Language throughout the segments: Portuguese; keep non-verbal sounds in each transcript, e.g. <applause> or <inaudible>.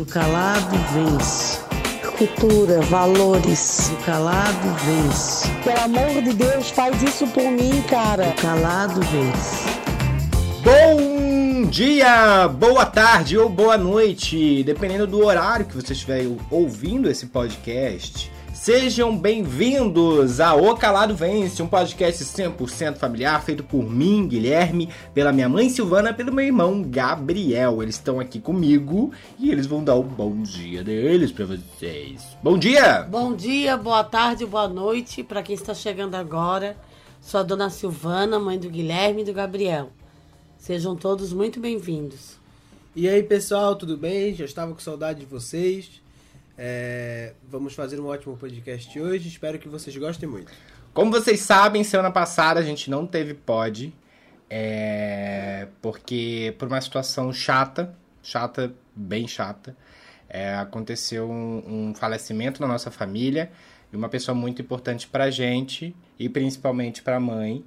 Do calado vence. Cultura, valores. Do calado vence. Pelo amor de Deus, faz isso por mim, cara. Do calado vence. Bom dia, boa tarde ou boa noite, dependendo do horário que você estiver ouvindo esse podcast. Sejam bem-vindos a O Calado Vence, um podcast 100% familiar feito por mim, Guilherme, pela minha mãe Silvana, pelo meu irmão Gabriel. Eles estão aqui comigo e eles vão dar o bom dia deles para vocês. Bom dia! Bom dia, boa tarde, boa noite para quem está chegando agora. Sou a dona Silvana, mãe do Guilherme e do Gabriel. Sejam todos muito bem-vindos. E aí, pessoal, tudo bem? Já estava com saudade de vocês. É, vamos fazer um ótimo podcast hoje. Espero que vocês gostem muito. Como vocês sabem, semana passada a gente não teve pod. É, porque por uma situação chata, chata, bem chata, é, aconteceu um, um, falecimento na nossa família de uma pessoa muito importante pra gente e principalmente pra mãe,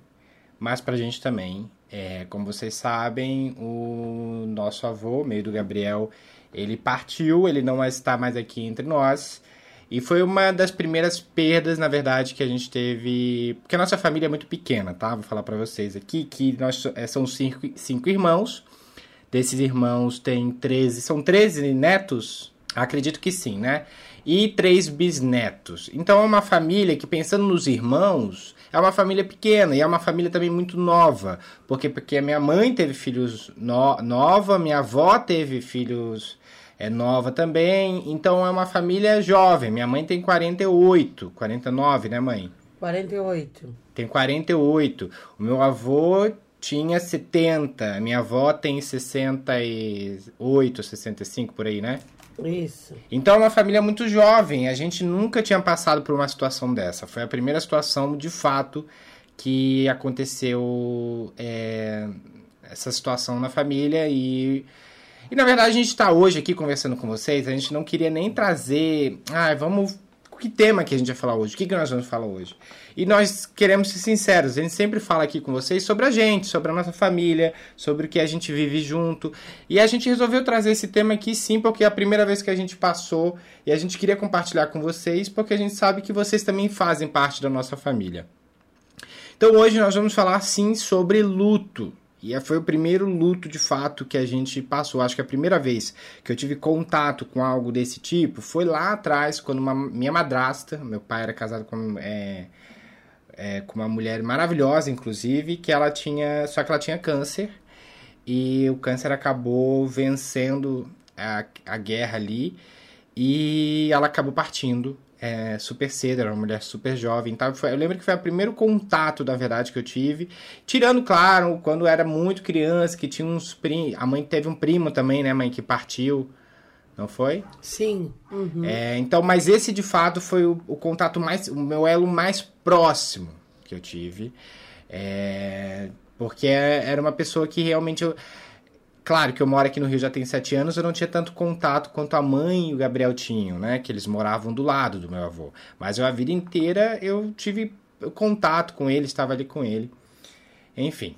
mas pra gente também. É, como vocês sabem, o nosso avô, meio do Gabriel, ele partiu, ele não está mais aqui entre nós. E foi uma das primeiras perdas, na verdade, que a gente teve. Porque a nossa família é muito pequena, tá? Vou falar para vocês aqui que nós é, são cinco, cinco irmãos. Desses irmãos tem 13. São 13 netos? Acredito que sim, né? E três bisnetos. Então é uma família que, pensando nos irmãos, é uma família pequena e é uma família também muito nova. Porque, porque a minha mãe teve filhos no, nova, minha avó teve filhos é nova também, então é uma família jovem. Minha mãe tem 48, 49, né, mãe? 48. Tem 48. O meu avô tinha 70, minha avó tem 68, 65 por aí, né? Isso. Então é uma família muito jovem. A gente nunca tinha passado por uma situação dessa. Foi a primeira situação, de fato, que aconteceu é, essa situação na família e e na verdade a gente está hoje aqui conversando com vocês, a gente não queria nem trazer. Ah, vamos. Que tema que a gente vai falar hoje? O que, que nós vamos falar hoje? E nós queremos ser sinceros, a gente sempre fala aqui com vocês sobre a gente, sobre a nossa família, sobre o que a gente vive junto. E a gente resolveu trazer esse tema aqui sim, porque é a primeira vez que a gente passou e a gente queria compartilhar com vocês, porque a gente sabe que vocês também fazem parte da nossa família. Então hoje nós vamos falar sim sobre luto. E é, foi o primeiro luto de fato que a gente passou. Acho que a primeira vez que eu tive contato com algo desse tipo foi lá atrás, quando uma, minha madrasta, meu pai era casado com, é, é, com uma mulher maravilhosa, inclusive, que ela tinha. Só que ela tinha câncer. E o câncer acabou vencendo a, a guerra ali. E ela acabou partindo é, super cedo, era uma mulher super jovem. Tá? eu lembro que foi o primeiro contato, da verdade, que eu tive. Tirando, claro, quando era muito criança, que tinha uns primos. A mãe teve um primo também, né, mãe, que partiu. Não foi? Sim. Uhum. É, então, mas esse de fato foi o, o, contato mais. o meu elo mais próximo que eu tive. É, porque era uma pessoa que realmente. Eu, Claro que eu moro aqui no Rio já tem sete anos, eu não tinha tanto contato quanto a mãe e o Gabriel tinham, né? Que eles moravam do lado do meu avô. Mas eu, a vida inteira eu tive contato com ele, estava ali com ele. Enfim.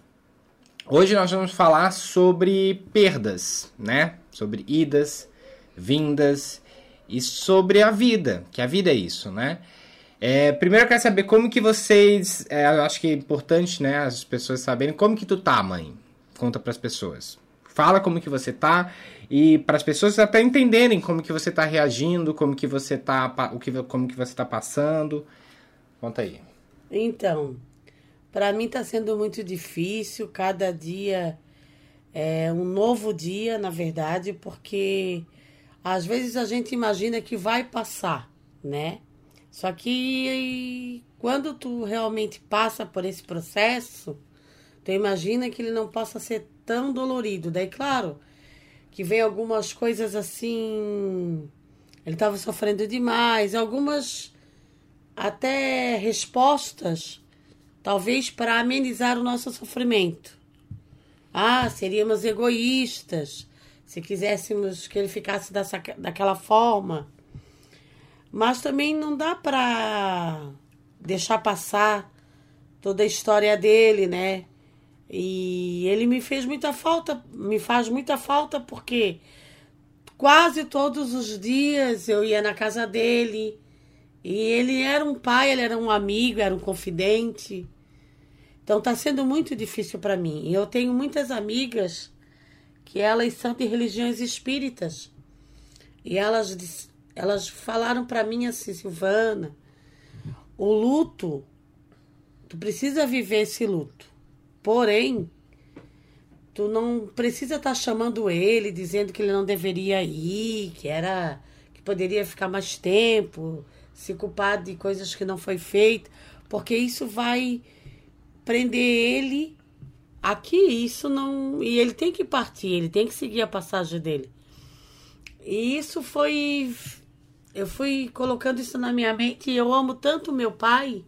Hoje nós vamos falar sobre perdas, né? Sobre idas, vindas e sobre a vida, que a vida é isso, né? É, primeiro eu quero saber como que vocês, é, eu acho que é importante, né, as pessoas saberem como que tu tá, mãe. Conta para as pessoas. Fala como que você tá e para as pessoas até entenderem como que você tá reagindo, como que você tá, o que, como que você tá passando. Conta aí. Então, para mim tá sendo muito difícil, cada dia é um novo dia, na verdade, porque às vezes a gente imagina que vai passar, né? Só que quando tu realmente passa por esse processo, tu imagina que ele não possa ser tão dolorido. Daí, claro, que vem algumas coisas assim. Ele estava sofrendo demais, algumas até respostas, talvez para amenizar o nosso sofrimento. Ah, seríamos egoístas se quiséssemos que ele ficasse dessa, daquela forma. Mas também não dá para deixar passar toda a história dele, né? E ele me fez muita falta, me faz muita falta porque quase todos os dias eu ia na casa dele. E ele era um pai, ele era um amigo, era um confidente. Então está sendo muito difícil para mim. Eu tenho muitas amigas que elas são de religiões espíritas. E elas, elas falaram para mim assim, Silvana, o luto, tu precisa viver esse luto. Porém, tu não precisa estar tá chamando ele, dizendo que ele não deveria ir, que era que poderia ficar mais tempo, se culpar de coisas que não foi feito, porque isso vai prender ele aqui, isso não, e ele tem que partir, ele tem que seguir a passagem dele. E isso foi eu fui colocando isso na minha mente e eu amo tanto meu pai,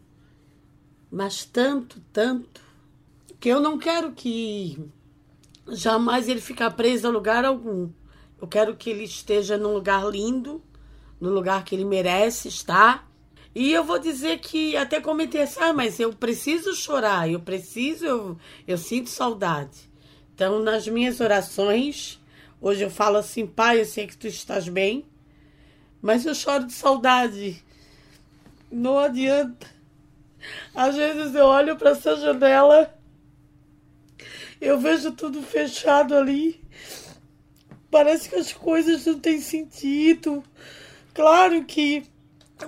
mas tanto, tanto, que eu não quero que jamais ele ficar preso a lugar algum. Eu quero que ele esteja num lugar lindo, no lugar que ele merece estar. E eu vou dizer que até comentei assim, ah, mas eu preciso chorar, eu preciso, eu, eu sinto saudade. Então, nas minhas orações, hoje eu falo assim, pai, eu sei que tu estás bem, mas eu choro de saudade. Não adianta. Às vezes eu olho para essa janela eu vejo tudo fechado ali. Parece que as coisas não têm sentido. Claro que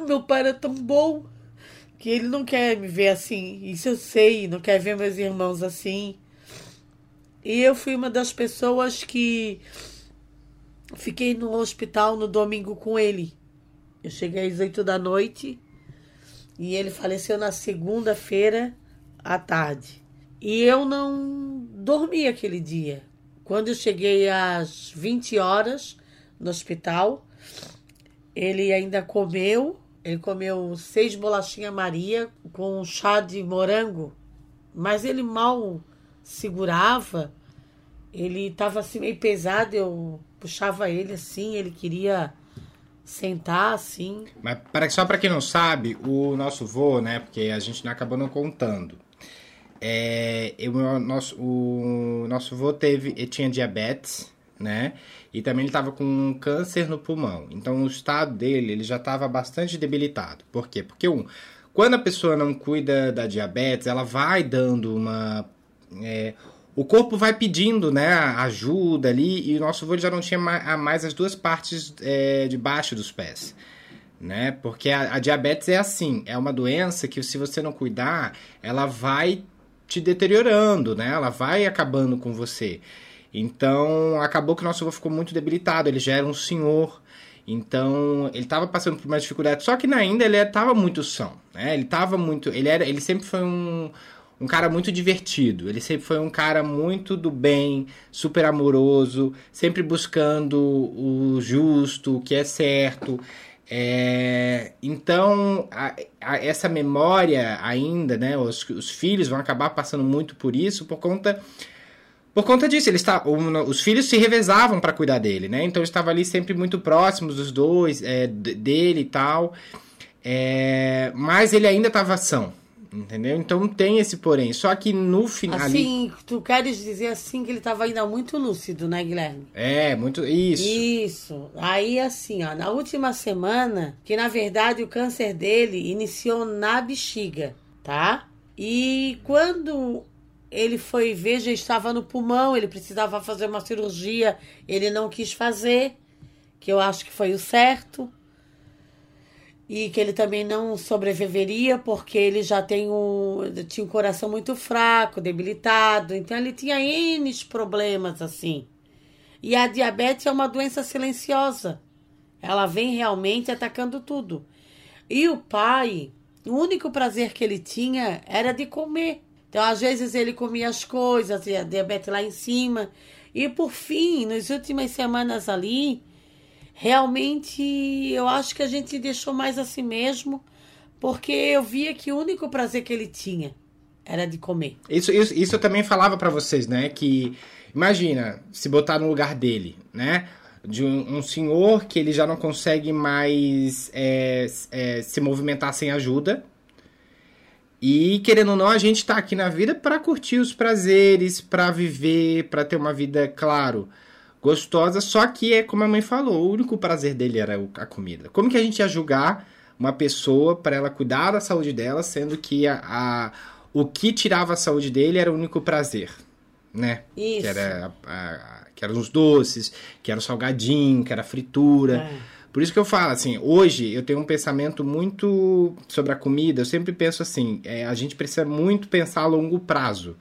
meu pai era tão bom que ele não quer me ver assim. Isso eu sei, não quer ver meus irmãos assim. E eu fui uma das pessoas que fiquei no hospital no domingo com ele. Eu cheguei às oito da noite e ele faleceu na segunda-feira à tarde. E eu não dormi aquele dia. Quando eu cheguei às 20 horas no hospital, ele ainda comeu. Ele comeu seis bolachinhas Maria com um chá de morango, mas ele mal segurava. Ele estava assim meio pesado, eu puxava ele assim, ele queria sentar assim. Mas para, só para quem não sabe, o nosso vô, né, porque a gente não acabou não contando. É, eu, nosso, o nosso avô teve, ele tinha diabetes, né? E também ele estava com câncer no pulmão. Então o estado dele ele já estava bastante debilitado. Por quê? Porque um, quando a pessoa não cuida da diabetes, ela vai dando uma é, o corpo vai pedindo né, ajuda ali e o nosso avô já não tinha mais as duas partes é, de baixo dos pés. Né? Porque a, a, diabetes é assim, é uma doença que se você não cuidar, ela vai te deteriorando, né? Ela vai acabando com você. Então, acabou que o nosso avô ficou muito debilitado, ele já era um senhor. Então, ele estava passando por mais dificuldades, só que ainda ele estava muito são, né? Ele estava muito, ele era, ele sempre foi um um cara muito divertido. Ele sempre foi um cara muito do bem, super amoroso, sempre buscando o justo, o que é certo. É, então, a, a, essa memória ainda, né, os, os, filhos vão acabar passando muito por isso por conta por conta disso. Ele está, os filhos se revezavam para cuidar dele, né? Então, estava ali sempre muito próximos dos dois, é, dele e tal. É, mas ele ainda estava são, Entendeu? Então tem esse porém. Só que no final. Assim, tu queres dizer assim que ele estava ainda muito lúcido, né, Guilherme? É, muito. Isso. Isso. Aí, assim, ó, na última semana, que na verdade o câncer dele iniciou na bexiga, tá? E quando ele foi ver, já estava no pulmão, ele precisava fazer uma cirurgia, ele não quis fazer, que eu acho que foi o certo e que ele também não sobreviveria porque ele já tem um, tinha um coração muito fraco, debilitado, então ele tinha N problemas assim. E a diabetes é uma doença silenciosa. Ela vem realmente atacando tudo. E o pai, o único prazer que ele tinha era de comer. Então, às vezes, ele comia as coisas, a diabetes lá em cima. E por fim, nas últimas semanas ali, realmente eu acho que a gente deixou mais a si mesmo, porque eu via que o único prazer que ele tinha era de comer. Isso, isso, isso eu também falava para vocês, né? Que imagina se botar no lugar dele, né? De um, senhor que ele já não consegue mais é, é, se movimentar sem ajuda. E querendo ou não, a gente tá aqui na vida para curtir os prazeres, para viver, para ter uma vida, claro, gostosa, só que é como a mãe falou, o único prazer dele era a comida. Como que a gente ia julgar uma pessoa para ela cuidar da saúde dela, sendo que a, a- o que tirava a saúde dele era o único prazer, né? Isso. Que era a- que eram os doces, que era o salgadinho, que era a fritura. É. Por isso que eu falo, assim, hoje eu tenho um pensamento muito sobre a comida, eu sempre penso assim, é, a gente precisa muito pensar a longo prazo.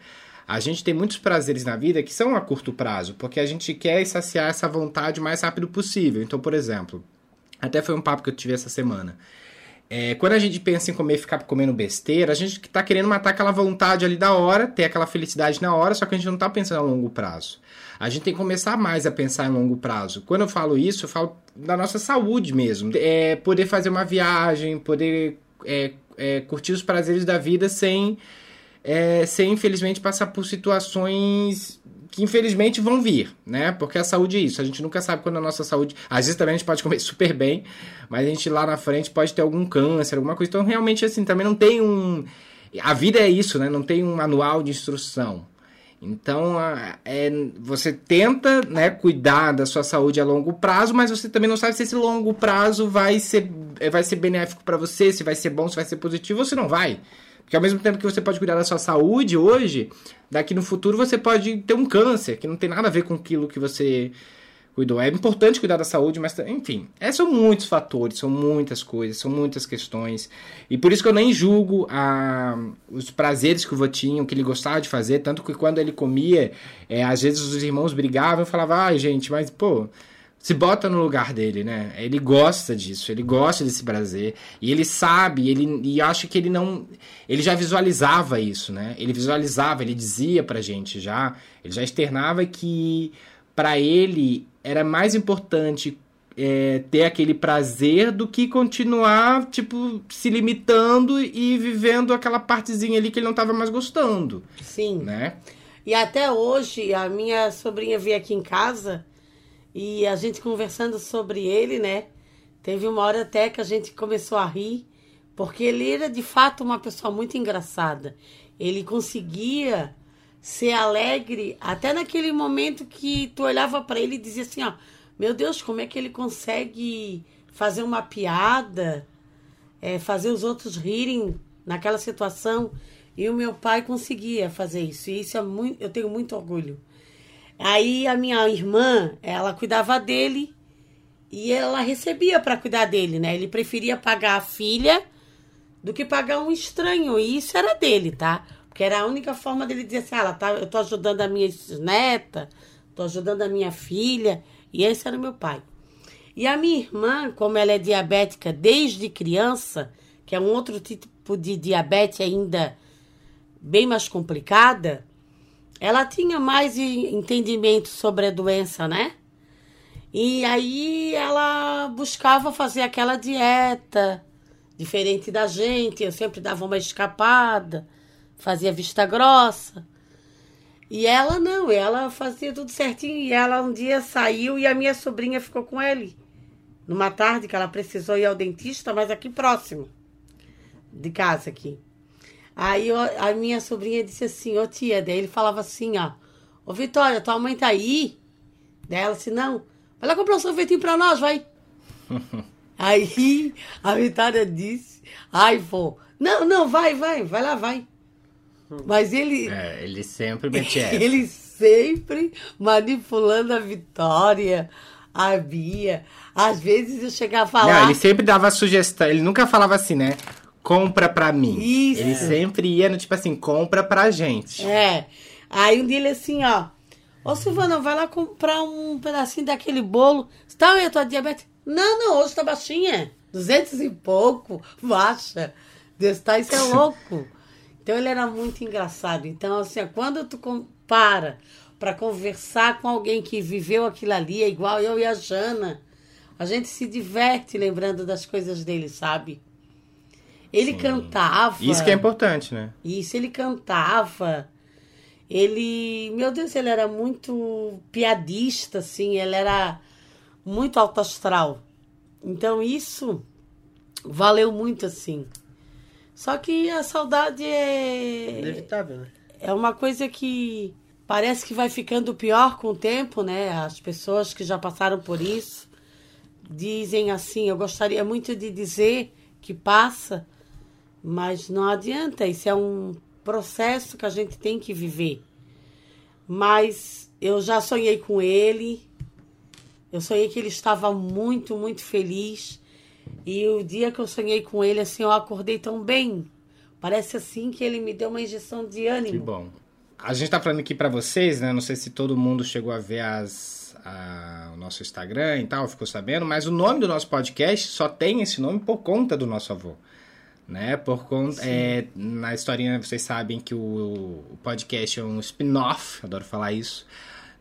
A gente tem muitos prazeres na vida que são a curto prazo, porque a gente quer saciar essa vontade o mais rápido possível. Então, por exemplo, até foi um papo que eu tive essa semana. É, quando a gente pensa em comer ficar comendo besteira, a gente tá querendo matar aquela vontade ali da hora, ter aquela felicidade na hora, só que a gente não tá pensando a longo prazo. A gente tem que começar mais a pensar em longo prazo. Quando eu falo isso, eu falo da nossa saúde mesmo. É, poder fazer uma viagem, poder é, é, curtir os prazeres da vida sem, é, sem infelizmente passar por situações que infelizmente vão vir, né? Porque a saúde é isso. A gente nunca sabe quando a nossa saúde. Às vezes também a gente pode comer <laughs> super bem, mas a gente lá na frente pode ter algum câncer, alguma coisa. Então, realmente, assim, também não tem um. A vida é isso, né? Não tem um manual de instrução. Então, é, você tenta né, cuidar da sua saúde a longo prazo, mas você também não sabe se esse longo prazo vai ser, vai ser benéfico para você, se vai ser bom, se vai ser positivo ou se não vai. Porque ao mesmo tempo que você pode cuidar da sua saúde hoje, daqui no futuro você pode ter um câncer, que não tem nada a ver com aquilo que você cuidou. É importante cuidar da saúde, mas enfim, é, são muitos fatores, são muitas coisas, são muitas questões. E por isso que eu nem julgo a, os prazeres que o vô tinha, o que ele gostava de fazer, tanto que quando ele comia, é, às vezes os irmãos brigavam e falavam, ai gente, mas pô, se bota no lugar dele, né? Ele gosta disso, ele gosta desse prazer. E ele sabe, ele, e acho que ele não. Ele já visualizava isso, né? Ele visualizava, ele dizia pra gente já, ele já externava que para ele era mais importante é, ter aquele prazer do que continuar, tipo, se limitando e vivendo aquela partezinha ali que ele não tava mais gostando, Sim. né? E até hoje, a minha sobrinha veio aqui em casa e a gente conversando sobre ele, né? Teve uma hora até que a gente começou a rir, porque ele era de fato uma pessoa muito engraçada. Ele conseguia ser alegre até naquele momento que tu olhava para ele e dizia assim, ó, meu Deus, como é que ele consegue fazer uma piada, é, fazer os outros rirem naquela situação? E o meu pai conseguia fazer isso. E isso é muito, eu tenho muito orgulho. Aí a minha irmã, ela cuidava dele e ela recebia para cuidar dele, né? Ele preferia pagar a filha do que pagar um estranho. E isso era dele, tá? Porque era a única forma dele dizer assim: ah, tá, eu tô ajudando a minha neta, tô ajudando a minha filha. E esse era o meu pai. E a minha irmã, como ela é diabética desde criança, que é um outro tipo de diabetes ainda bem mais complicada, ela tinha mais entendimento sobre a doença, né? E aí ela buscava fazer aquela dieta diferente da gente. Eu sempre dava uma escapada, fazia vista grossa. E ela não, ela fazia tudo certinho. E ela um dia saiu e a minha sobrinha ficou com ele. Numa tarde que ela precisou ir ao dentista, mas aqui próximo de casa aqui. Aí ó, a minha sobrinha disse assim, ô tia, daí ele falava assim, ó, ô Vitória, tua mãe tá aí? Daí ela disse, não, vai lá comprar um sorvetinho pra nós, vai. <laughs> aí a Vitória disse, ai, vô, não, não, vai, vai, vai lá, vai. Mas ele, É, ele sempre metia <laughs> ele sempre manipulando a Vitória, a Bia. Às vezes eu chegava a falar. Não, ele sempre dava sugestão, ele nunca falava assim, né? Compra pra mim. Isso. Ele sempre ia no tipo assim, compra pra gente. É. Aí um dia ele assim, ó. Ô Silvana, vai lá comprar um pedacinho daquele bolo. Você tá aí a tua diabetes? Não, não, hoje tá baixinha. Duzentos e pouco, baixa. Deus tá, isso é <laughs> louco. Então ele era muito engraçado. Então, assim, quando tu compara para conversar com alguém que viveu aquilo ali, é igual eu e a Jana, a gente se diverte lembrando das coisas dele, sabe? Ele cantava. Isso que é importante, né? Isso, ele cantava. Ele, meu Deus, ele era muito piadista, assim, ele era muito alto astral. Então isso valeu muito, assim. Só que a saudade é, Inevitável, né? é uma coisa que parece que vai ficando pior com o tempo, né? As pessoas que já passaram por isso dizem assim: eu gostaria muito de dizer que passa, mas não adianta, isso é um processo que a gente tem que viver. Mas eu já sonhei com ele, eu sonhei que ele estava muito, muito feliz. E o dia que eu sonhei com ele, assim, eu acordei tão bem. Parece assim que ele me deu uma injeção de ânimo. Que bom. A gente tá falando aqui para vocês, né? Não sei se todo mundo chegou a ver as, a, o nosso Instagram e tal, ficou sabendo, mas o nome do nosso podcast só tem esse nome por conta do nosso avô. Né? Por conta. É, na historinha, vocês sabem que o, o podcast é um spin-off, adoro falar isso,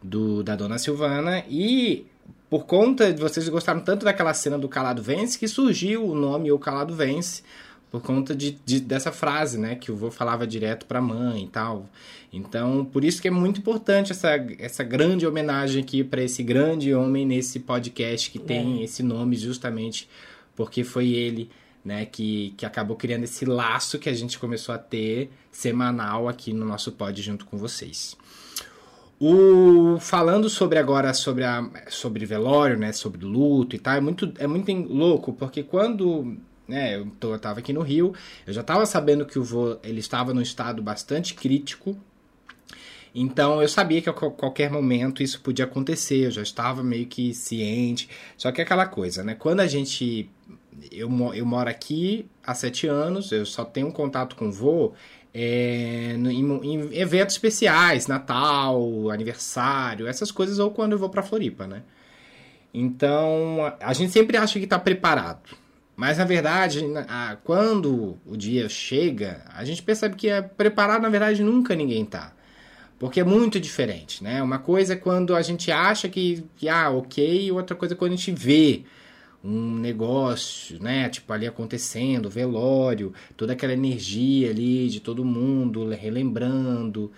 do, da Dona Silvana. E por conta de vocês gostaram tanto daquela cena do Calado Vence que surgiu o nome O Calado Vence por conta de, de, dessa frase, né, que o vô falava direto para a mãe e tal. Então, por isso que é muito importante essa, essa grande homenagem aqui para esse grande homem nesse podcast que tem é. esse nome justamente porque foi ele, né, que, que acabou criando esse laço que a gente começou a ter semanal aqui no nosso pod junto com vocês. O, falando sobre agora sobre a sobre velório, né, sobre luto e tal, é muito é muito louco porque quando né, eu, tô, eu tava aqui no Rio, eu já estava sabendo que o vô ele estava num estado bastante crítico. Então eu sabia que a qualquer momento isso podia acontecer, eu já estava meio que ciente. Só que é aquela coisa, né? Quando a gente. Eu, eu moro aqui há sete anos, eu só tenho contato com o vô é, em, em, eventos especiais, Natal, aniversário, essas coisas, ou quando eu vou para Floripa, né? Então, a gente sempre acha que está preparado. Mas, na verdade, quando o dia chega, a gente percebe que é preparado, na verdade, nunca ninguém tá. Porque é muito diferente, né? Uma coisa é quando a gente acha que, que ah, ok, outra coisa é quando a gente vê um negócio, né? Tipo, ali acontecendo, velório, toda aquela energia ali de todo mundo relembrando.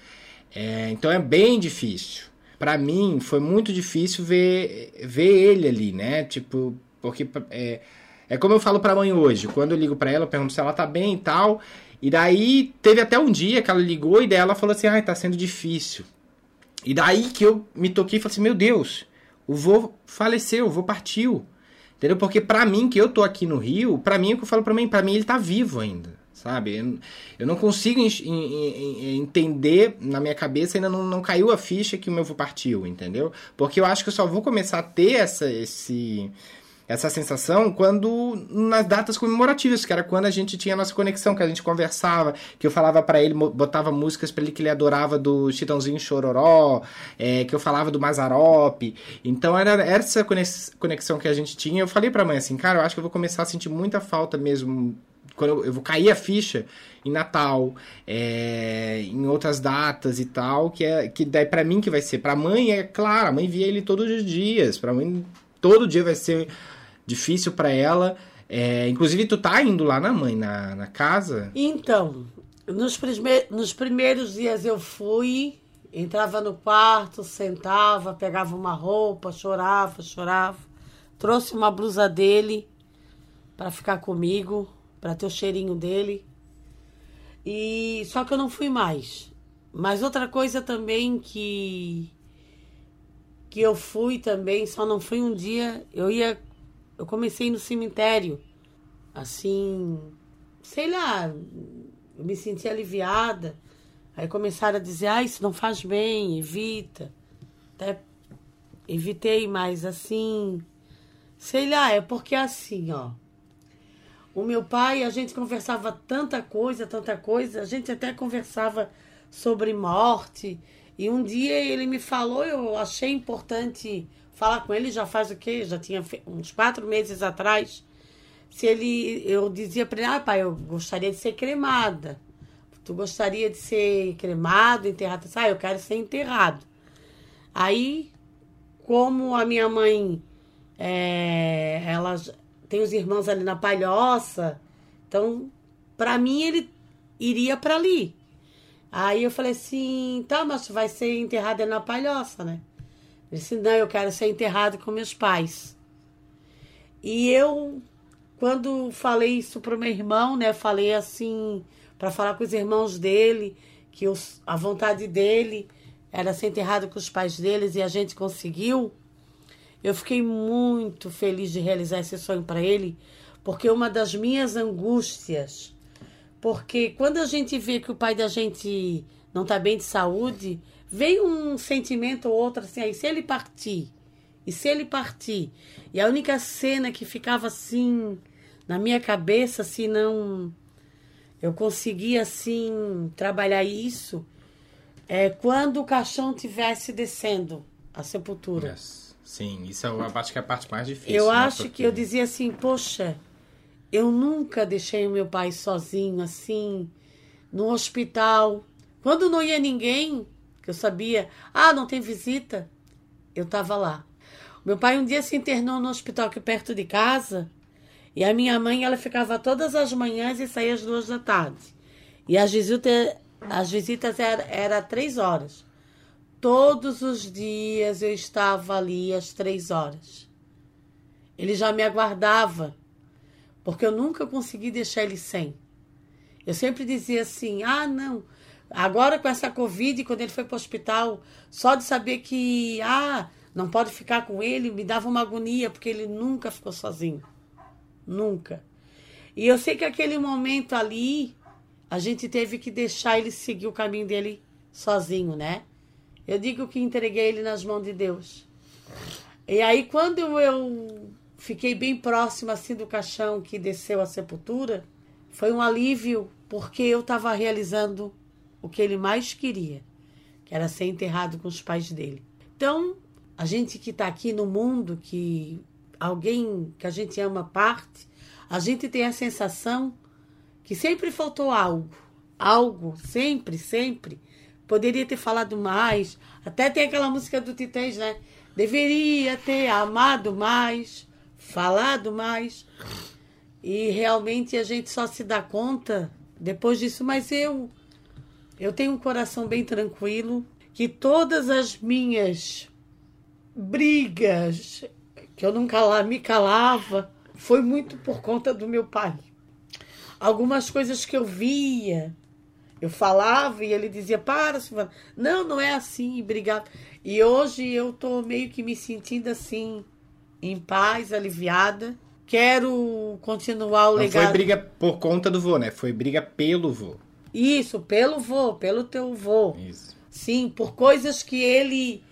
É, então é bem difícil. Para mim, foi muito difícil ver, ver ele ali, né? Tipo, porque é, é como eu falo pra mãe hoje. Quando eu ligo para ela, eu pergunto se ela tá bem e tal. E daí teve até um dia que ela ligou e daí ela falou assim: ai, tá sendo difícil. E daí que eu me toquei e falei assim: meu Deus, o vô faleceu, o vô partiu. Entendeu? Porque para mim, que eu tô aqui no Rio, para mim, é o que eu falo para mim, para mim ele tá vivo ainda, sabe? Eu, não consigo entender, na minha cabeça ainda não, não caiu a ficha que o meu avô partiu, entendeu? Porque eu acho que eu só vou começar a ter essa, esse essa sensação quando nas datas comemorativas, que era quando a gente tinha a nossa conexão, que a gente conversava, que eu falava para ele, botava músicas para ele que ele adorava do Chitãozinho Chororó, é, que eu falava do Mazarope. Então era, essa conexão que a gente tinha. Eu falei pra mãe assim, cara, eu acho que eu vou começar a sentir muita falta mesmo quando eu, vou cair a ficha em Natal, é, em outras datas e tal, que é que daí para mim que vai ser, para mãe é claro, a mãe via ele todos os dias, para mãe todo dia vai ser difícil para ela. É, inclusive, tu tá indo lá na mãe, na, na casa? Então, nos, nos primeiros dias eu fui, entrava no quarto, sentava, pegava uma roupa, chorava, chorava. Trouxe uma blusa dele para ficar comigo, para ter o cheirinho dele. E só que eu não fui mais. Mas outra coisa também que que eu fui também, só não fui um dia, eu ia eu comecei no cemitério, assim, sei lá, eu me senti aliviada. Aí começaram a dizer, ah, isso não faz bem, evita. Até evitei, mas assim, sei lá, é porque assim, ó. O meu pai, a gente conversava tanta coisa, tanta coisa, a gente até conversava sobre morte. E um dia ele me falou, eu achei importante falar com ele já faz o quê? Já tinha uns quatro meses atrás. Se ele, eu dizia para ele, ah, pai, eu gostaria de ser cremada. Tu gostaria de ser cremado, enterrado? Ah, eu quero ser enterrado. Aí, como a minha mãe, é, ela tem os irmãos ali na Palhoça, então, para mim, ele iria para ali. Aí eu falei assim, tá, mas vai ser enterrada na Palhoça, né? Ele disse: Não, eu quero ser enterrado com meus pais. E eu, quando falei isso para o meu irmão, né, falei assim, para falar com os irmãos dele, que a vontade dele era ser enterrado com os pais deles e a gente conseguiu. Eu fiquei muito feliz de realizar esse sonho para ele, porque uma das minhas angústias, porque quando a gente vê que o pai da gente não está bem de saúde, vem um sentimento ou outro assim, aí se ele partir, e se ele partir, e a única cena que ficava assim na minha cabeça, se não eu conseguia assim trabalhar isso, é quando o caixão tivesse descendo a sepultura. Yes. Sim, isso é, eu acho que é a parte mais difícil. Eu né? acho Porque- que eu dizia assim, poxa, eu nunca deixei o meu pai sozinho, assim, no hospital. Quando não ia ninguém, que eu sabia, ah, não tem visita, eu estava lá. Meu pai um dia se internou no hospital aqui perto de casa, e a minha mãe, ela ficava todas as manhãs e saía às duas da tarde. E as visitas, as visitas eram era três horas. Todos os dias eu estava ali às três horas. Ele já me aguardava, porque eu nunca consegui deixar ele sem. Eu sempre dizia assim: ah, não. Agora com essa Covid, quando ele foi para o hospital, só de saber que, ah, não pode ficar com ele, me dava uma agonia, porque ele nunca ficou sozinho. Nunca. E eu sei que aquele momento ali, a gente teve que deixar ele seguir o caminho dele sozinho, né? Eu digo que entreguei ele nas mãos de Deus. E aí, quando eu fiquei bem próximo assim do caixão que desceu à sepultura, foi um alívio, porque eu estava realizando o que ele mais queria, que era ser enterrado com os pais dele. Então, a gente que está aqui no mundo, que alguém que a gente ama parte, a gente tem a sensação que sempre faltou algo. Algo, sempre, sempre. Poderia ter falado mais. Até tem aquela música do Titãs, né? Deveria ter amado mais, falado mais. E realmente a gente só se dá conta depois disso. Mas eu, eu tenho um coração bem tranquilo, que todas as minhas brigas, que eu nunca lá me calava, foi muito por conta do meu pai. Algumas coisas que eu via, eu falava e ele dizia, para, Silvana. Não, não é assim, obrigado. E hoje eu tô meio que me sentindo assim, em paz, aliviada. Quero continuar o Não legado. foi briga por conta do vô, né? Foi briga pelo vô. Isso, pelo vô, pelo teu vô. Isso. Sim, por coisas que ele,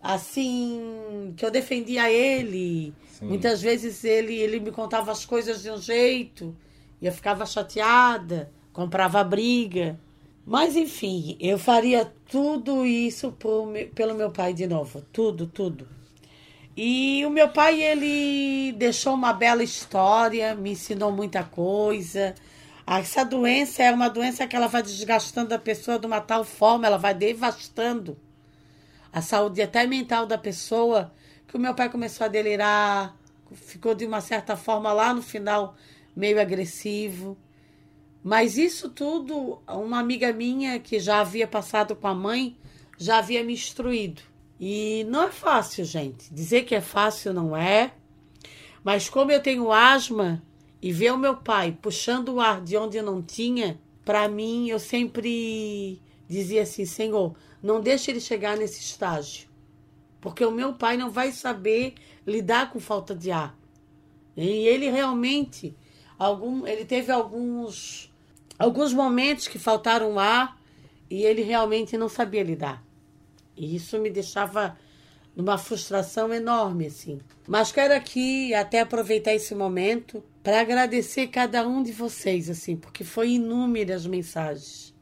assim, que eu defendia ele. Sim. Muitas vezes ele, ele me contava as coisas de um jeito e eu ficava chateada, comprava briga. Mas enfim, eu faria tudo isso por pelo meu pai de novo. Tudo, tudo. E o meu pai, ele deixou uma bela história, me ensinou muita coisa. Essa doença é uma doença que ela vai desgastando a pessoa de uma tal forma, ela vai devastando a saúde até mental da pessoa, que o meu pai começou a delirar, ficou de uma certa forma lá no final meio agressivo. Mas isso tudo, uma amiga minha que já havia passado com a mãe, já havia me instruído. E não é fácil, gente. Dizer que é fácil não é. Mas como eu tenho asma e ver o meu pai puxando o ar de onde eu não tinha, para mim eu sempre dizia assim, Senhor, não deixe ele chegar nesse estágio. Porque o meu pai não vai saber lidar com falta de ar. E ele realmente, algum, ele teve alguns, alguns momentos que faltaram ar e ele realmente não sabia lidar. E isso me deixava numa frustração enorme, assim. Mas quero aqui até aproveitar esse momento para agradecer cada um de vocês, assim, porque foi inúmeras mensagens.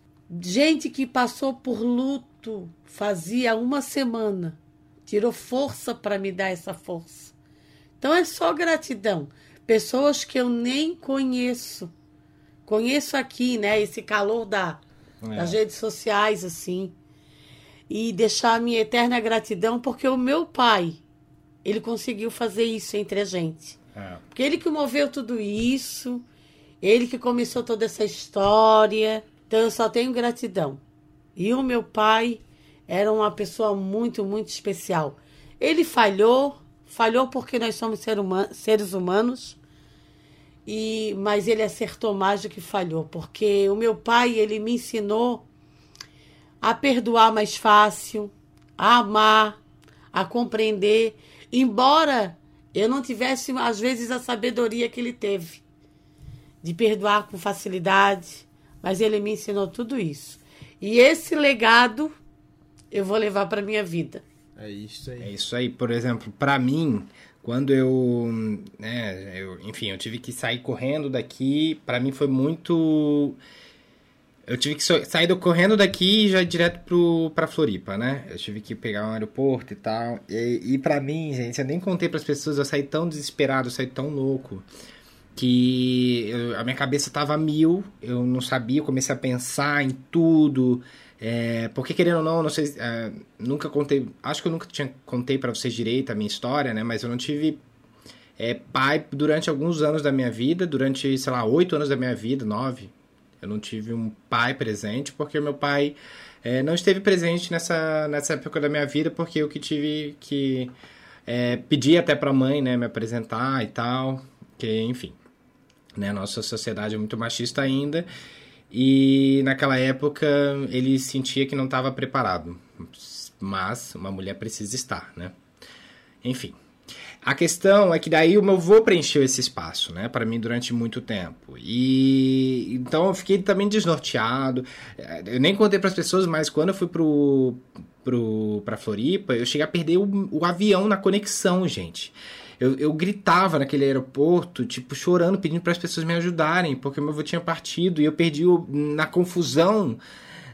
Gente que passou por luto fazia uma semana, tirou força para me dar essa força. Então é só gratidão. Pessoas que eu nem conheço. Conheço aqui, né? Esse calor da, É. das redes sociais, assim. E deixar a minha eterna gratidão, porque o meu pai, ele conseguiu fazer isso entre a gente. É. Porque ele que moveu tudo isso, ele que começou toda essa história. Então eu só tenho gratidão. E o meu pai era uma pessoa muito, muito especial. Ele falhou, falhou porque nós somos ser huma- seres humanos. E mas ele acertou mais do que falhou, porque o meu pai, ele me ensinou a perdoar mais fácil, a amar, a compreender, embora eu não tivesse às vezes a sabedoria que ele teve de perdoar com facilidade, mas ele me ensinou tudo isso. E esse legado eu vou levar para minha vida. É isso aí. É isso aí. Por exemplo, pra mim, quando eu, né, eu, enfim, eu tive que sair correndo daqui, pra mim foi muito eu tive que sair do- correndo daqui e já ir direto pro, pra Floripa, né? Eu tive que pegar um aeroporto e tal. E, e para mim, gente, eu nem contei pras pessoas, eu saí tão desesperado, eu saí tão louco, que eu- a minha cabeça tava mil, eu não sabia, eu comecei a pensar em tudo. É, porque querendo ou não, não sei, é, nunca contei, acho que eu nunca tinha contei pra vocês direito a minha história, né? Mas eu não tive é, pai durante alguns anos da minha vida, durante, sei lá, oito anos da minha vida, nove. Eu não tive um pai presente, porque meu pai é, não esteve presente nessa, nessa época da minha vida, porque eu que tive que é, pedir até pra mãe, né, me apresentar e tal, que, enfim, né, nossa sociedade é muito machista ainda, e naquela época ele sentia que não estava preparado, mas uma mulher precisa estar, né? Enfim, a questão é que daí o meu avô preencheu esse espaço, né, para mim durante muito tempo. E então eu fiquei também desnorteado. Eh, Eu nem contei para as pessoas, mas quando eu fui pro pro para Floripa, eu cheguei a perder o, o avião na conexão, gente. Eu, eu gritava naquele aeroporto, tipo, chorando, pedindo para as pessoas me ajudarem, porque meu avô tinha partido e eu perdi o, na confusão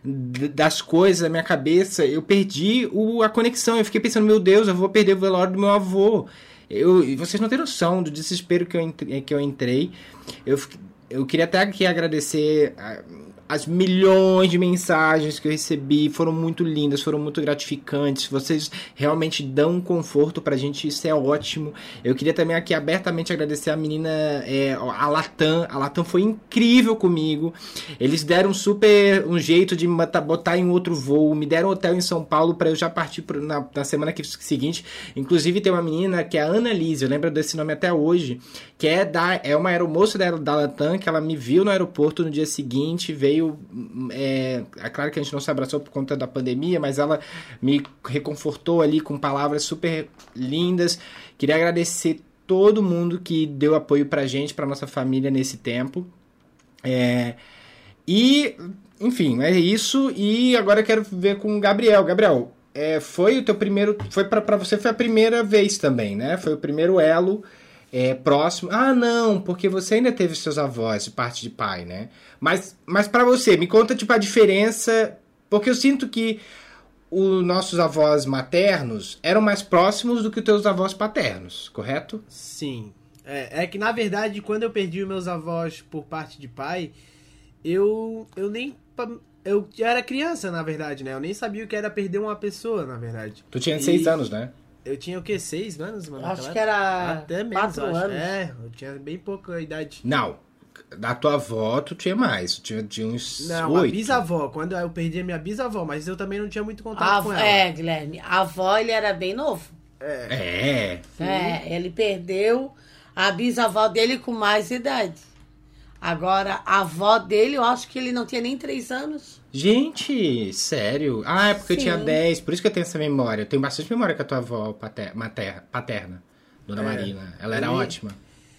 das coisas na minha cabeça, eu perdi o, a conexão. Eu fiquei pensando, meu Deus, eu vou perder o velório do meu avô. Eu, vocês não têm noção do desespero que eu, entre- que eu entrei. Eu, eu queria até aqui agradecer ah, as milhões de mensagens que eu recebi. Foram muito lindas, foram muito gratificantes. Vocês realmente dão um conforto pra gente, isso é ótimo. Eu queria também aqui abertamente agradecer a menina, é, a Latam. A Latam foi incrível comigo. Eles deram super um jeito de mata- botar em outro voo, me deram hotel em São Paulo para eu já partir pro- na, na semana que, seguinte. Inclusive tem uma menina que é a Ana Lise, eu lembro desse nome até hoje, que é da é uma aeromoça da, da Latam, que ela me viu no aeroporto no dia seguinte, veio. Hum, É, é claro que a gente não se abraçou por conta da pandemia, mas ela me reconfortou ali com palavras super lindas. Queria agradecer todo mundo que deu apoio pra gente, pra nossa família nesse tempo. É, e, enfim, é isso. E agora eu quero ver com o Gabriel. Gabriel, é, foi o teu primeiro. Foi pra você foi a primeira vez também, né? Foi o primeiro elo é, próximo. Ah, não, porque você ainda teve seus avós de parte de pai, né? Mas, mas para você, me conta tipo a diferença. Porque eu sinto que os nossos avós maternos eram mais próximos do que os teus avós paternos, correto? Sim. É, é que na verdade, quando eu perdi os meus avós por parte de pai, eu, eu nem. Eu era criança, na verdade, né? Eu nem sabia o que era perder uma pessoa, na verdade. Tu tinha E- seis anos, né? Eu tinha o quê? Seis anos, mano? Acho que era Até menos, quatro acho. anos. É, eu tinha bem pouca idade. Não. Da tua avó, tu tinha mais. Tu tinha, tinha uns Não, a oito. bisavó. Quando eu perdi a minha bisavó, mas eu também não tinha muito contato A, com ela. é, Guilherme, a avó ele era bem novo. É. É, ele perdeu a bisavó dele com mais idade. Agora, a avó dele, eu acho que ele não tinha nem três anos. Gente, sério? Ah, é porque eu Sim. tinha 10, por isso que eu tenho essa memória. Eu tenho bastante memória com a tua avó pater- mater- paterna, Dona É. Marina. Ela era Ele- ótima.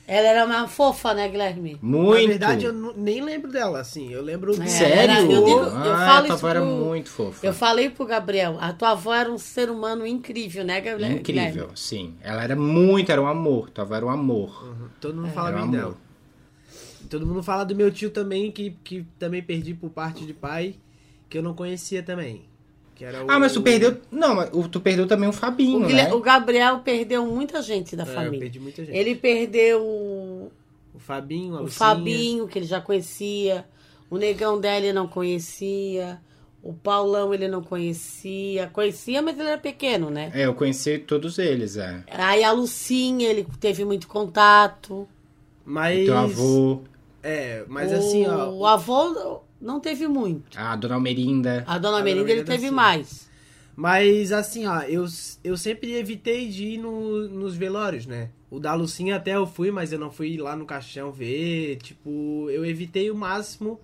Ela era uma fofa, né, Guilherme? Muito. Na verdade, eu nem lembro dela, assim. Eu lembro É, Sério? era- eu digo- eu ah, falo tua isso avó era pro- muito fofa. Eu falei pro Gabriel, a tua avó era um ser humano incrível, né, Gabriel? Incrível, sim. Ela era muito, era um amor. Tua avó era um amor. Uhum. Todo mundo fala Era um bem amor. dela. Todo mundo fala do meu tio também, que, que também perdi por parte de pai, que eu não conhecia também. Que era o... Ah, mas tu perdeu. Não, mas o- tu perdeu também o Fabinho, O, né? o Gabriel perdeu muita gente da É, eu família. perdi muita gente. Ele perdeu o, O Fabinho, a o Lucinha. Fabinho, que ele já conhecia. O negão dele não conhecia. O Paulão ele não conhecia. Conhecia, mas ele era pequeno, né? É, eu conheci todos eles, é. Aí a Lucinha, ele teve muito contato. Mas... Teu avô, É, mas o, assim, ó... O avô não teve muito. a Dona Almerinda. A dona A Melinda dona ele teve sim. mais. Mas assim, ó, eu, eu sempre evitei de ir no, nos velórios, né? O da Lucinha até eu fui, mas eu não fui lá no caixão ver. Tipo, eu evitei o máximo.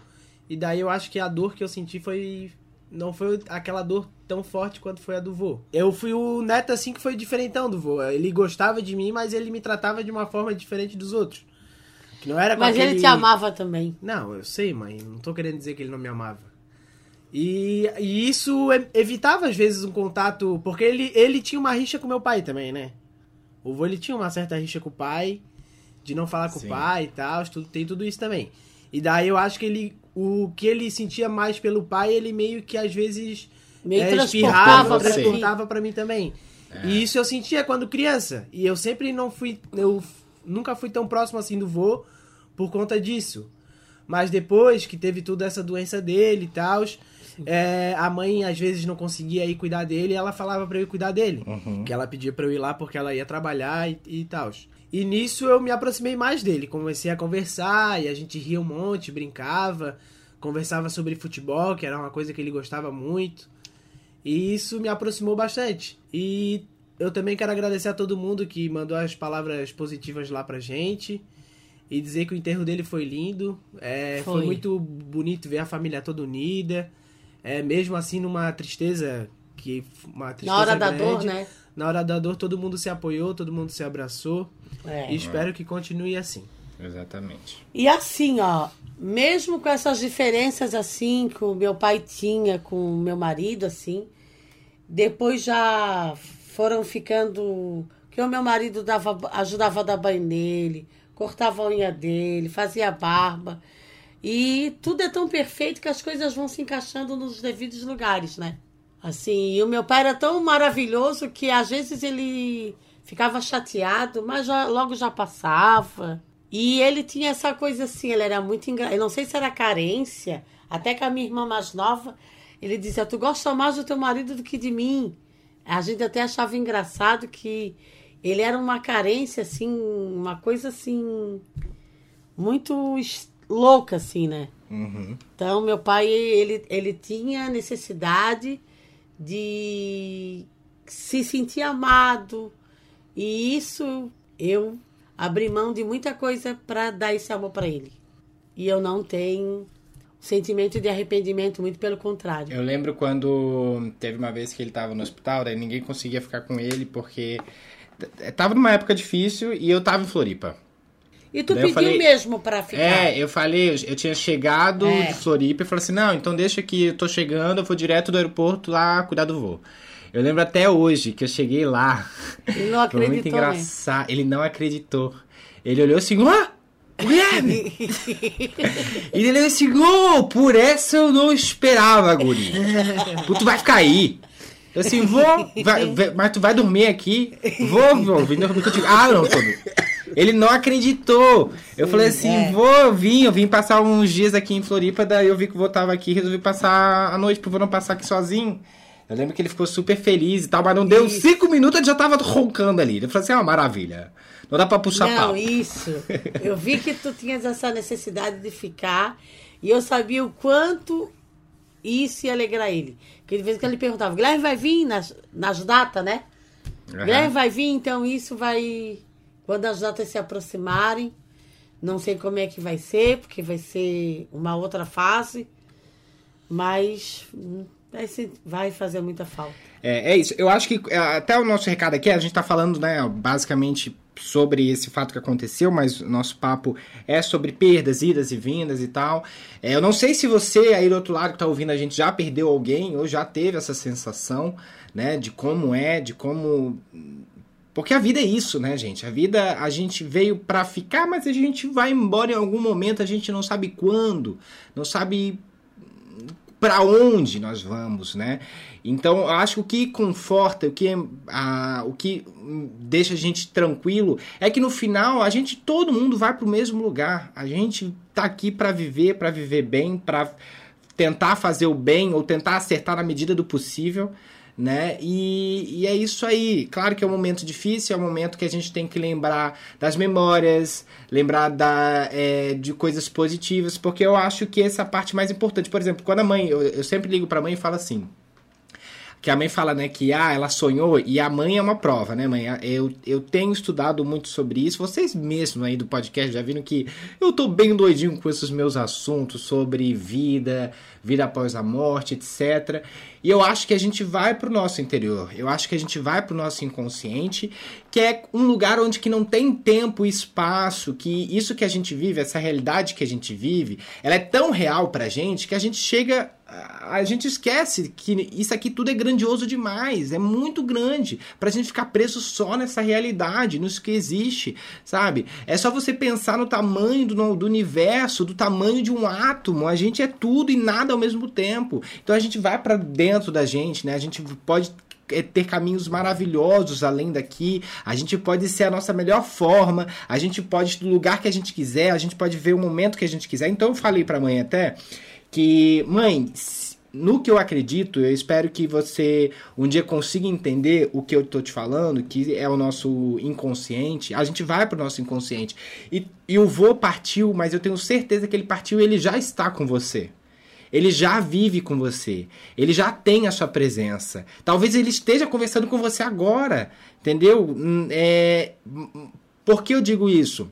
E daí eu acho que a dor que eu senti foi não foi aquela dor tão forte quanto foi a do vô. Eu fui o neto assim que foi diferentão do vô. Ele gostava de mim, mas ele me tratava de uma forma diferente dos outros. Que não era com Mas aquele... ele te amava também. Não, eu sei, mãe. Não tô querendo dizer que ele não me amava. E, e isso e- evitava, às vezes, um contato. Porque ele, ele tinha uma rixa com meu pai também, né? O vô ele tinha uma certa rixa com o pai, de não falar com Sim. o pai e tal, tudo, tem tudo isso também. E daí eu acho que ele. O que ele sentia mais pelo pai, ele meio que às vezes. Meio é, transportava transportava pra mim também. E isso eu sentia quando criança. E eu sempre não fui. Eu nunca fui tão próximo assim do vô por conta disso. Mas depois que teve toda essa doença dele e tal, é, a mãe às vezes não conseguia ir cuidar dele e ela falava pra eu ir cuidar dele. Que ela pedia pra eu ir lá porque ela ia trabalhar e, e tal. E nisso eu me aproximei mais dele. Comecei a conversar e a gente ria um monte, brincava, conversava sobre futebol, que era uma coisa que ele gostava muito. E isso me aproximou bastante. E eu também quero agradecer a todo mundo que mandou as palavras positivas lá pra gente. E dizer que o enterro dele foi lindo. É, foi. Foi. muito bonito ver a família toda unida. É, mesmo assim, numa tristeza que. Uma tristeza Na hora da grande, dor, né? Na hora da dor, todo mundo se apoiou, todo mundo se abraçou. É. E espero que continue assim. Exatamente. E assim, ó, mesmo com essas diferenças assim que o meu pai tinha com o meu marido, assim, depois já foram ficando. Que o meu marido dava, ajudava a dar banho nele, cortava a unha dele, fazia barba. E tudo é tão perfeito que as coisas vão se encaixando nos devidos lugares, né? Assim, e o meu pai era tão maravilhoso que às vezes ele ficava chateado, mas já- logo já passava. E ele tinha essa coisa assim, ele era muito engraçado. Eu não sei se era carência, até que a minha irmã mais nova, ele dizia: Tu gosta mais do teu marido do que de mim. A gente até achava engraçado que ele era uma carência, assim, uma coisa assim, muito louca, assim, né? Uhum. Então, meu pai, ele, ele tinha necessidade de se sentir amado. E isso, eu abri mão de muita coisa para dar esse amor para ele. E eu não tenho sentimento de arrependimento, muito pelo contrário. Eu lembro quando teve uma vez que ele tava no hospital, daí ninguém conseguia ficar com ele porque tava numa época difícil e eu tava em Floripa. E tu Daí pediu falei- mesmo para ficar? É, eu falei, eu, tinha chegado É. de Floripa e falei assim, não, então deixa que eu tô chegando, eu vou direto do aeroporto lá cuidar do voo. Eu lembro até hoje que eu cheguei lá. Ele não Foi muito acreditou, né? engraçado. Ele não acreditou. Ele olhou assim, ah, Guilherme! <laughs> e ele olhou assim, oh, por essa eu não esperava, guri. <laughs> Tu vai ficar aí. Eu assim, vou, vai- vai- mas tu vai dormir aqui? Vou, vou, vim dormir contigo. Ah, não, tô. Ele não acreditou. Eu falei assim, é. vou, eu vim, eu vim passar uns dias aqui em Floripa, daí eu vi que o vô tava aqui e resolvi passar a noite pro vô não passar aqui sozinho. Eu lembro que ele ficou super feliz e tal, mas não deu Isso. cinco minutos, ele já tava roncando ali. Ele falou assim, é uma maravilha. Não dá pra puxar Não, papo. isso. <laughs> Eu vi que tu tinhas essa necessidade de ficar e eu sabia o quanto isso ia alegrar ele. Porque de vez em quando ele perguntava, Guilherme vai vir nas, nas datas, né? Aham. Guilherme vai vir, então isso vai. Quando as datas se aproximarem, não sei como é que vai ser, porque vai ser uma outra fase, mas hum, vai, fazer muita falta. É, é isso. Eu acho que é, até o nosso recado aqui, a gente tá falando, né, basicamente sobre esse fato que aconteceu, mas nosso papo é sobre perdas, idas e vindas e tal. É, eu não sei se você aí do outro lado que tá ouvindo a gente já perdeu alguém ou já teve essa sensação, né, de como é, de como porque a vida é isso, né, gente? A vida a gente veio pra ficar, mas a gente vai embora em algum momento, a gente não sabe quando, não sabe para onde nós vamos, né? Então, eu acho que o que conforta, o que, a, o que deixa a gente tranquilo é que no final a gente, todo mundo vai para o mesmo lugar. A gente tá aqui para viver, para viver bem, para tentar fazer o bem ou tentar acertar na medida do possível, né? E, e é isso aí. Claro que é um momento difícil, é um momento que a gente tem que lembrar das memórias, lembrar da, é, de coisas positivas, porque eu acho que essa é a parte mais importante. Por exemplo, quando a mãe, eu, eu sempre ligo pra mãe e falo assim: que a mãe fala, né, que ah, ela sonhou e a mãe é uma prova, né, mãe? Eu, eu tenho estudado muito sobre isso. Vocês mesmos aí do podcast já viram que eu tô bem doidinho com esses meus assuntos sobre vida, vida após a morte, etc. E eu acho que a gente vai pro nosso interior. Eu acho que a gente vai pro nosso inconsciente, que é um lugar onde que não tem tempo e espaço, que isso que a gente vive, essa realidade que a gente vive, ela é tão real pra gente que a gente chega a gente esquece que isso aqui tudo é grandioso demais, é muito grande pra gente ficar preso só nessa realidade, nisso que existe, sabe? É só você pensar no tamanho do, do universo, do tamanho de um átomo, a gente é tudo e nada ao mesmo tempo. Então a gente vai para dentro da gente, né? A gente pode é, ter caminhos maravilhosos além daqui, a gente pode ser a nossa melhor forma, a gente pode ir do lugar que a gente quiser, a gente pode ver o momento que a gente quiser. Então eu falei pra mãe até que, mãe, no que eu acredito, eu espero que você um dia consiga entender o que eu tô te falando, que é o nosso inconsciente. A gente vai pro nosso inconsciente. E, e o vô partiu, mas eu tenho certeza que ele partiu ele já está com você. Ele já vive com você. Ele já tem a sua presença. Talvez ele esteja conversando com você agora. Entendeu? Hum, é... Por que eu digo isso?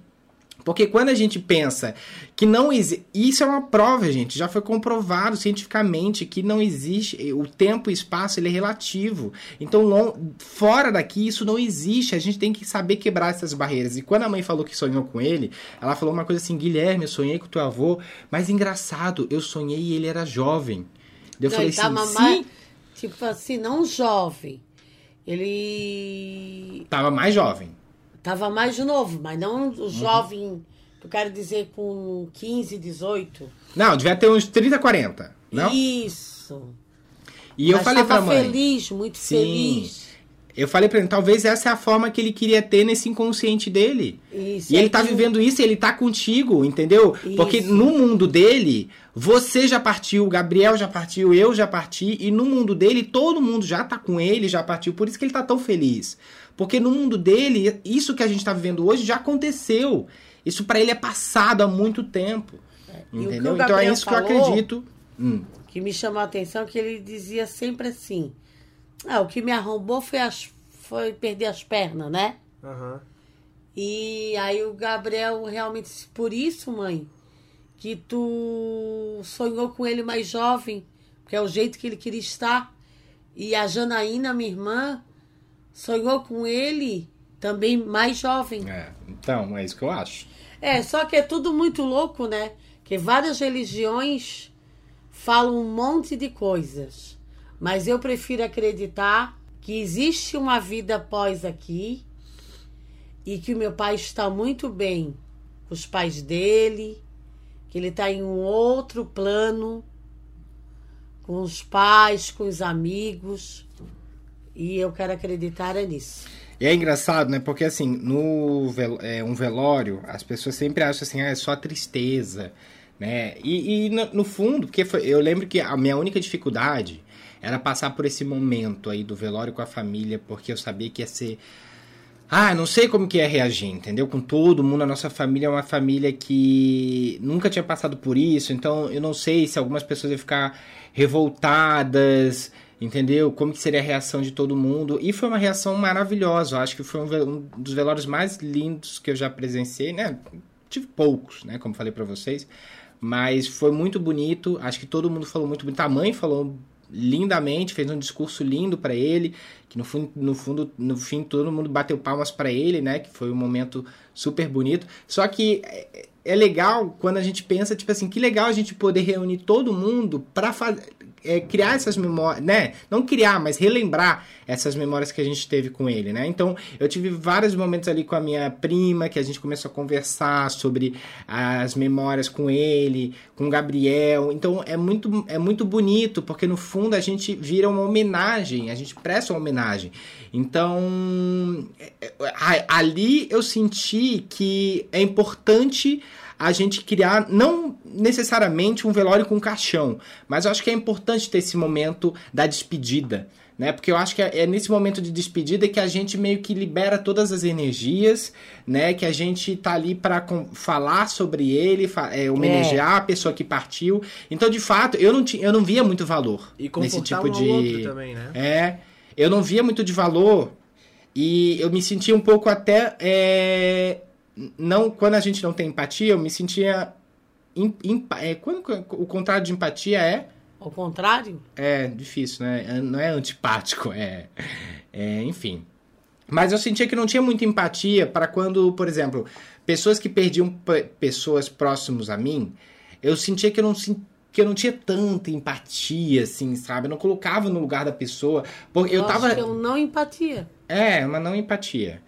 Porque quando a gente pensa que não existe. Isso é uma prova, gente. Já foi comprovado cientificamente que não existe. O tempo e espaço ele é relativo. Então, fora daqui, isso não existe. A gente tem que saber quebrar essas barreiras. E quando a mãe falou que sonhou com ele, ela falou uma coisa assim: Guilherme, eu sonhei com teu avô. Mas engraçado, eu sonhei e ele era jovem. Eu não, falei tava assim: mais, sim. Tipo assim, não jovem. Ele. Tava mais jovem. Tava mais novo, mas não o jovem, eu quero dizer com 15, 18. Não, devia ter uns 30, 40. Não? Isso. E eu Mas falei pra mãe. feliz, muito Sim. feliz. Eu falei pra ele, talvez essa é a forma que ele queria ter nesse inconsciente dele. Isso. E ele tá Aí, vivendo isso e ele tá contigo, entendeu? Porque Isso. no mundo dele, você já partiu, o Gabriel já partiu, eu já parti, e no mundo dele, todo mundo já tá com ele, já partiu. Por isso que ele tá tão feliz. Porque no mundo dele, isso que a gente tá vivendo hoje já aconteceu. Isso pra ele é passado há muito tempo. Que o Entendeu? Então é isso que eu falou- acredito. Hum. que me chamou a atenção que ele dizia sempre assim: Ah, o que me arrombou foi, as, foi perder as pernas, né? Aham. E aí o Gabriel realmente disse, por isso, mãe, que tu sonhou com ele mais jovem, porque é o jeito que ele queria estar. E a Janaína, minha irmã, sonhou com ele também mais jovem. É, então, é isso que eu acho. É, só que é tudo muito louco, né? Que várias religiões falam um monte de coisas. Mas eu prefiro acreditar que existe uma vida após aqui e que o meu pai está muito bem com os pais dele, que ele está em um outro plano com os pais, com os amigos. E eu quero acreditar é nisso. E é engraçado, né? Porque assim, no vel- é, um velório, as pessoas sempre acham assim, ah, é só tristeza, né? E, e no, no fundo, porque foi- eu lembro que a minha única dificuldade era passar por esse momento aí do velório com a família, porque eu sabia que ia ser. Ah, não sei como que ia reagir, entendeu? Com todo mundo, a nossa família é uma família que nunca tinha passado por isso, então eu não sei se algumas pessoas iam ficar revoltadas, entendeu? Como que seria a reação de todo mundo. E foi uma reação maravilhosa, eu acho que foi um, um dos velórios mais lindos que eu já presenciei, né? Tive poucos, né? Como falei pra vocês. Mas foi muito bonito, acho que todo mundo falou muito bonito. A mãe falou lindamente, fez um discurso lindo pra ele, que no fundo, no fundo, no fim todo mundo bateu palmas pra ele, né? Que foi um momento super bonito. Só que é- é legal quando a gente pensa, tipo assim, que legal a gente poder reunir todo mundo fazer é, criar essas memórias, né? Não criar, mas relembrar essas memórias que a gente teve com ele, né? Então, eu tive vários momentos ali com a minha prima, que a gente começou a conversar sobre as memórias com ele, com o Gabriel. Então, é muito, é muito bonito, porque no fundo a gente vira uma homenagem, a gente presta uma homenagem. Então, é, é, ali eu senti que é importante a gente criar, não necessariamente um velório com caixão, mas eu acho que é importante ter esse momento da despedida, né? Porque eu acho que é, é nesse momento de despedida que a gente meio que libera todas as energias, né? Que a gente tá ali para falar sobre ele, é, homenagear é. a pessoa que partiu. Então, de fato, eu não, tinha, eu não via muito valor e nesse tipo de. Também, né? É. Eu não via muito de valor e eu me sentia um pouco até. É, não, quando a gente não tem empatia, eu me sentia. In, in, é, quando o contrário de empatia é ao contrário? É, difícil, né? É, não é antipático, é, é. Enfim. Mas eu sentia que não tinha muita empatia para quando, por exemplo, pessoas que perdiam pessoas próximos a mim, eu sentia que eu não que eu não tinha tanta empatia, assim, sabe? Eu não colocava no lugar da pessoa. Porque eu, eu tava. Acho que eu não empatia. É, uma não empatia.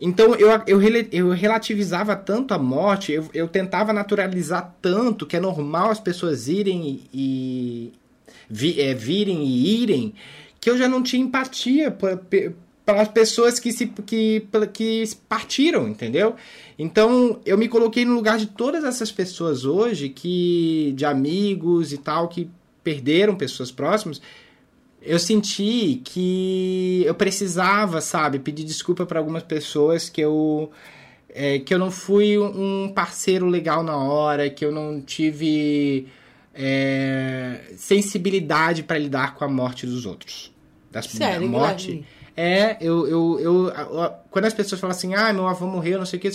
Então eu, eu, eu relativizava tanto a morte, eu, eu tentava naturalizar tanto que é normal as pessoas irem e. Vi, é, virem e irem, que eu já não tinha empatia para as pessoas que se que, que partiram, entendeu? Então eu me coloquei no lugar de todas essas pessoas hoje que de amigos e tal que perderam pessoas próximas eu senti que eu precisava, sabe, pedir desculpa para algumas pessoas que eu é, que eu não fui um parceiro legal na hora, que eu não tive é, sensibilidade para lidar com a morte dos outros. Das, Sério, da morte. Guilherme? É, eu, eu, eu, Quando as pessoas falam assim, ah, meu avô morreu, não sei o que,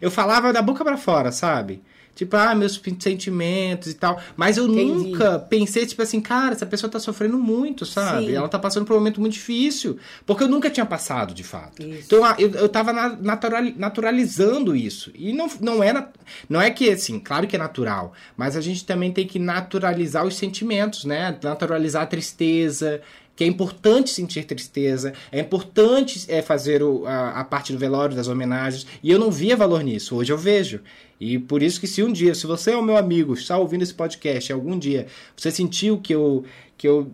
eu falava da boca para fora, sabe? Tipo, ah, meus sentimentos e tal. Mas eu Entendi. nunca pensei, tipo assim, cara, essa pessoa tá sofrendo muito, sabe? Sim. Ela tá passando por um momento muito difícil. Porque eu nunca tinha passado, de fato. Isso. Então eu, eu tava naturalizando isso. E não, não, é, não é que, assim, claro que é natural. Mas a gente também tem que naturalizar os sentimentos, né? Naturalizar a tristeza, que é importante sentir tristeza, é importante é, fazer o, a, a, parte do velório, das homenagens, e eu não via valor nisso, hoje eu vejo. E por isso que se um dia, se você é o meu amigo, está ouvindo esse podcast, algum dia você sentiu que eu, que eu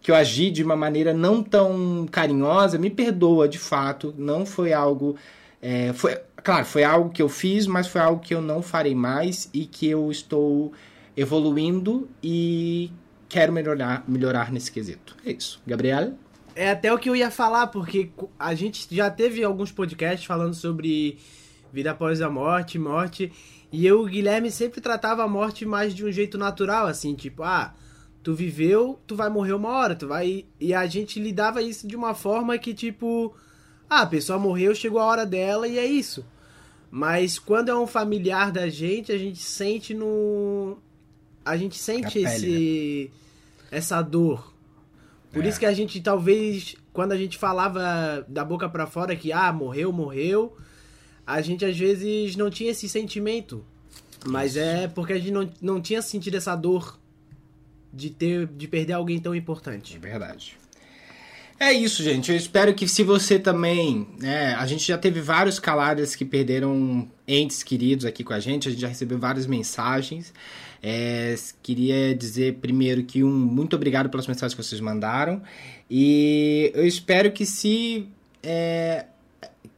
que eu agi de uma maneira não tão carinhosa, me perdoa de fato, não foi algo. É, foi, claro, foi algo que eu fiz, mas foi algo que eu não farei mais e que eu estou evoluindo e quero melhorar, melhorar nesse quesito. É isso. Gabriel? É até o que eu ia falar, porque a gente já teve alguns podcasts falando sobre vida após a morte, morte, e eu, o Guilherme, sempre tratava a morte mais de um jeito natural, assim, tipo, ah, tu viveu, tu vai morrer uma hora, tu vai. E a gente lidava isso de uma forma que, tipo, ah, a pessoa morreu, chegou a hora dela e é isso. Mas quando é um familiar da gente, a gente sente no. A gente sente esse. Né? Essa dor. Por é. isso que a gente talvez quando a gente falava da boca para fora que ah, morreu, morreu, a gente às vezes não tinha esse sentimento. Mas isso. é porque a gente não, não tinha sentido essa dor de ter de perder alguém tão importante. É verdade. É isso, gente. Eu espero que se você também. Né, a gente já teve vários caladas que perderam entes queridos aqui com a gente, a gente já recebeu várias mensagens. É, queria dizer primeiro que um muito obrigado pelas mensagens que vocês mandaram. E eu espero que se é,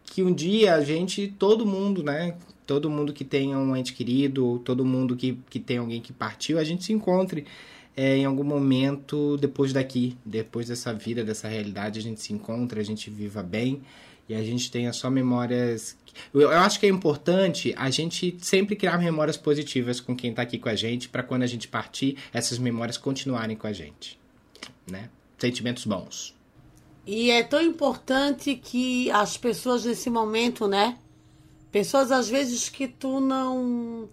que um dia a gente, todo mundo, né, todo mundo que tenha um ente querido, todo mundo que, que tem alguém que partiu, a gente se encontre é, em algum momento depois daqui, depois dessa vida, dessa realidade, a gente se encontra, a gente viva bem e a gente tenha só memórias. Eu, acho que é importante a gente sempre criar memórias positivas com quem está aqui com a gente, para quando a gente partir, essas memórias continuarem com a gente. Né? Sentimentos bons. E é tão importante que as pessoas nesse momento, né? Pessoas às vezes que tu não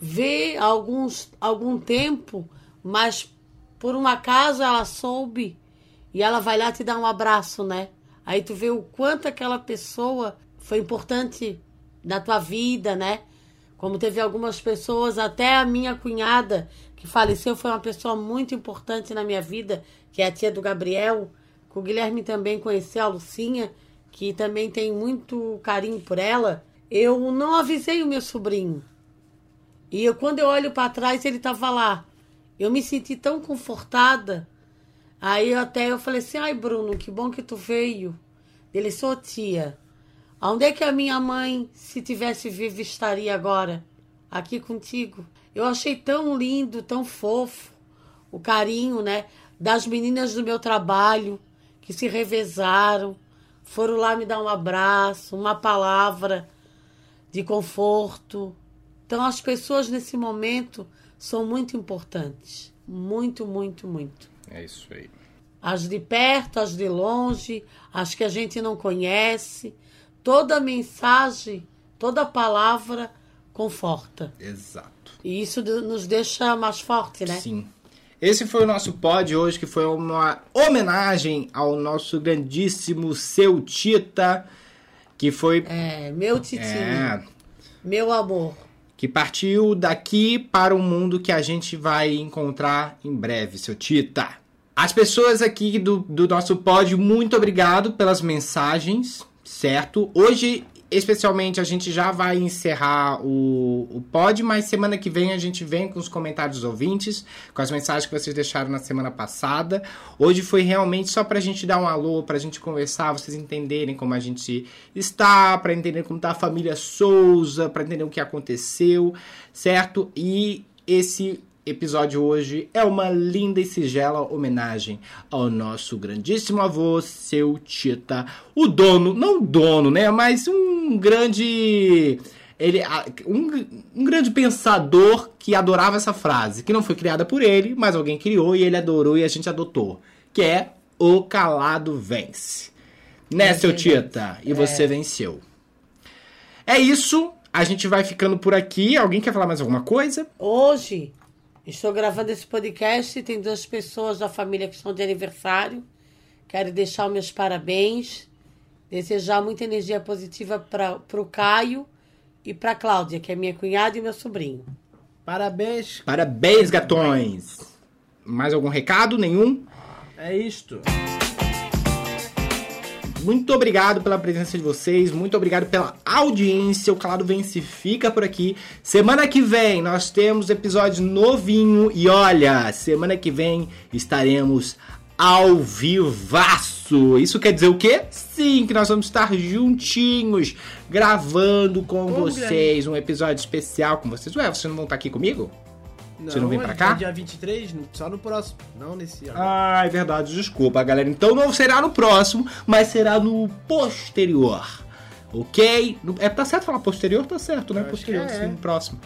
vê alguns, algum tempo, mas por um acaso ela soube e ela vai lá te dar um abraço, né? Aí tu vê o quanto aquela pessoa foi importante na tua vida, né? Como teve algumas pessoas, até a minha cunhada que faleceu foi uma pessoa muito importante na minha vida, que é a tia do Gabriel. O Guilherme também conheceu a Lucinha, que também tem muito carinho por ela. Eu não avisei o meu sobrinho. E eu, quando eu olho para trás, ele estava lá. Eu me senti tão confortada Aí até eu falei assim, ai Bruno, que bom que tu veio. Ele, sou tia. Onde é que a minha mãe, se tivesse viva, estaria agora? Aqui contigo. Eu achei tão lindo, tão fofo o carinho, né? Das meninas do meu trabalho, que se revezaram, foram lá me dar um abraço, uma palavra de conforto. Então, as pessoas nesse momento são muito importantes. Muito, muito, muito. É isso aí. As de perto, as de longe, as que a gente não conhece. Toda mensagem, toda palavra conforta. Exato. E isso nos deixa mais forte, né? Sim. Esse foi o nosso pod hoje, que foi uma homenagem ao nosso grandíssimo seu Tita, que foi. É, meu titinho, É, meu amor. Que partiu daqui para o mundo que a gente vai encontrar em breve, seu Tita. As pessoas aqui do, do nosso pod, muito obrigado pelas mensagens, certo? Hoje, especialmente, a gente já vai encerrar o, o pod, mas semana que vem a gente vem com os comentários dos ouvintes, com as mensagens que vocês deixaram na semana passada. Hoje foi realmente só pra gente dar um alô, pra gente conversar, vocês entenderem como a gente está, pra entender como tá a família Souza, pra entender o que aconteceu, certo? E esse episódio hoje é uma linda e sigela homenagem ao nosso grandíssimo avô, seu Tita, o dono, não dono, né, mas um grande ele um, um grande pensador que adorava essa frase, que não foi criada por ele, mas alguém criou e ele adorou e a gente adotou, que é o calado vence. Né, É seu. Tita? E você venceu. É isso, a gente vai ficando por aqui. Alguém quer falar mais alguma coisa? Hoje estou gravando esse podcast e tem duas pessoas da família que estão de aniversário. Quero deixar os meus parabéns, desejar muita energia positiva para o Caio e para Cláudia, que é minha cunhada e meu sobrinho. Parabéns. Parabéns, gatões! Mais algum recado? Nenhum? É isto. Muito obrigado pela presença de vocês, muito obrigado pela audiência. O Calado Vence fica por aqui. Semana que vem nós temos episódio novinho e olha, semana que vem estaremos ao vivaço. Isso quer dizer o quê? Sim, que nós vamos estar juntinhos gravando com vocês um episódio especial com vocês. Ué, vocês não vão estar aqui comigo? Você não vem pra hoje cá? é Dia 23, no- só no próximo. Não nesse ano. Ah, é verdade, desculpa, galera. Então não será no próximo, mas será no posterior. Ok? É, tá certo falar posterior? Tá certo, né? Eu Posterior, é. sim, no próximo.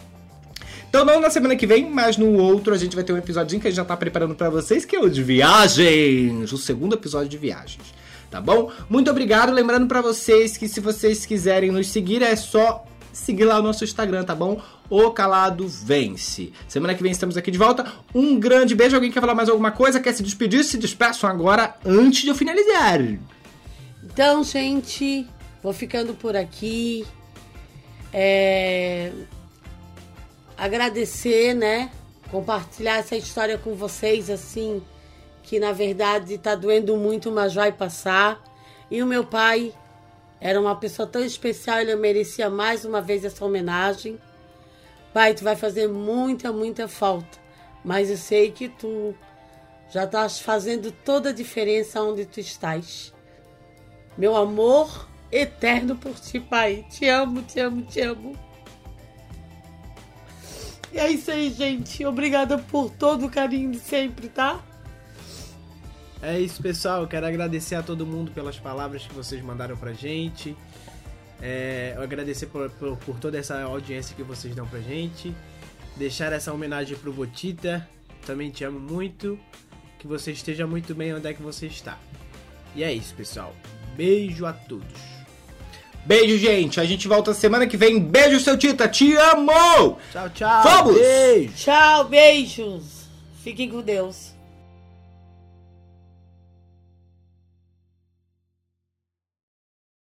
Então não na semana que vem, mas no outro a gente vai ter um episódio que a gente já tá preparando pra vocês, que é o de viagens. O segundo episódio de viagens. Tá bom? Muito obrigado. Lembrando pra vocês que se vocês quiserem nos seguir, é só seguir lá o nosso Instagram, tá bom? O Calado Vence. Semana que vem estamos aqui de volta. Um grande beijo. Alguém quer falar mais alguma coisa? Quer se despedir? Se despeçam agora antes de eu finalizar. Então, gente, vou ficando por aqui. É, Agradecer, né? Compartilhar essa história com vocês, assim, que na verdade tá doendo muito, mas vai passar. E o meu pai era uma pessoa tão especial, ele merecia mais uma vez essa homenagem. Pai, tu vai fazer muita, muita falta. Mas eu sei que tu já estás fazendo toda a diferença onde tu estás. Meu amor eterno por ti, pai. Te amo, te amo, te amo. E é isso aí, gente. Obrigada por todo o carinho de sempre, tá? É isso, pessoal. Quero agradecer a todo mundo pelas palavras que vocês mandaram pra gente. É, eu agradecer por, por, por toda essa audiência que vocês dão pra gente. Deixar essa homenagem pro Botita. Também te amo muito. Que você esteja muito bem onde é que você está. E é isso, pessoal. Beijo a todos. Beijo, gente. A gente volta semana que vem. Beijo, seu Tita. Te amo! Tchau, tchau. Vamos! Beijo. Tchau, beijos. Fiquem com Deus.